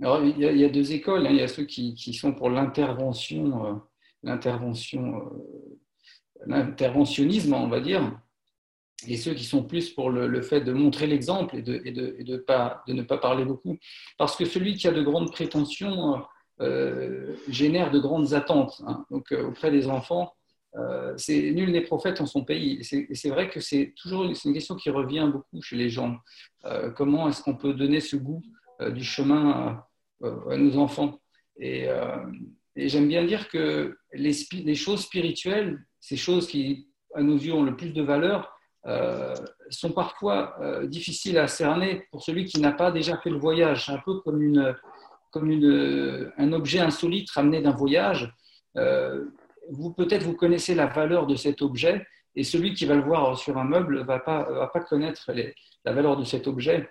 Il y, a, deux écoles. Hein. Il y a ceux qui, sont pour l'intervention, euh, euh, l'interventionnisme, on va dire, et ceux qui sont plus pour le, fait de montrer l'exemple et, de, ne pas parler beaucoup. Parce que celui qui a de grandes prétentions euh, génère de grandes attentes hein. donc, auprès des enfants. c'est nul n'est prophète en son pays. Et c'est vrai que c'est toujours une question qui revient beaucoup chez les gens. comment est-ce qu'on peut donner ce goût du chemin à, nos enfants. Euh, et, j'aime bien dire que les, choses spirituelles, ces choses qui, à nos yeux, ont le plus de valeur, euh, sont parfois difficiles à cerner pour celui qui n'a pas déjà fait le voyage. un peu comme, un objet insolite ramené d'un voyage. vous peut-être vous connaissez la valeur de cet objet et celui qui va le voir sur un meuble va pas, va pas connaître la valeur de cet objet.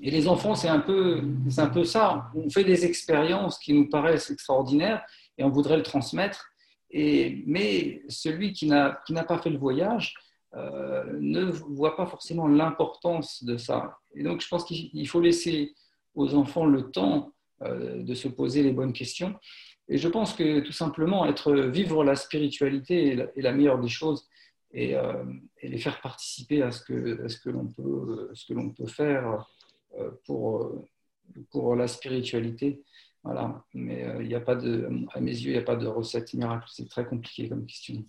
Et les enfants, c'est un, peu, un peu ça. On fait des expériences qui nous paraissent extraordinaires et on voudrait le transmettre. Et, mais celui qui n'a pas fait le voyage euh, ne voit pas forcément l'importance de ça. Et donc, je pense qu'il faut laisser aux enfants le temps euh, de se poser les bonnes questions. Et je pense que tout simplement, être, vivre la spiritualité est la, meilleure des choses et, euh, et, les faire participer à ce que, que l'on peut, peut faire pour, euh, pour la spiritualité. Voilà. Mais euh, il n'y a pas de, à mes yeux, il n'y a pas de recette miracle. C'est très compliqué comme question.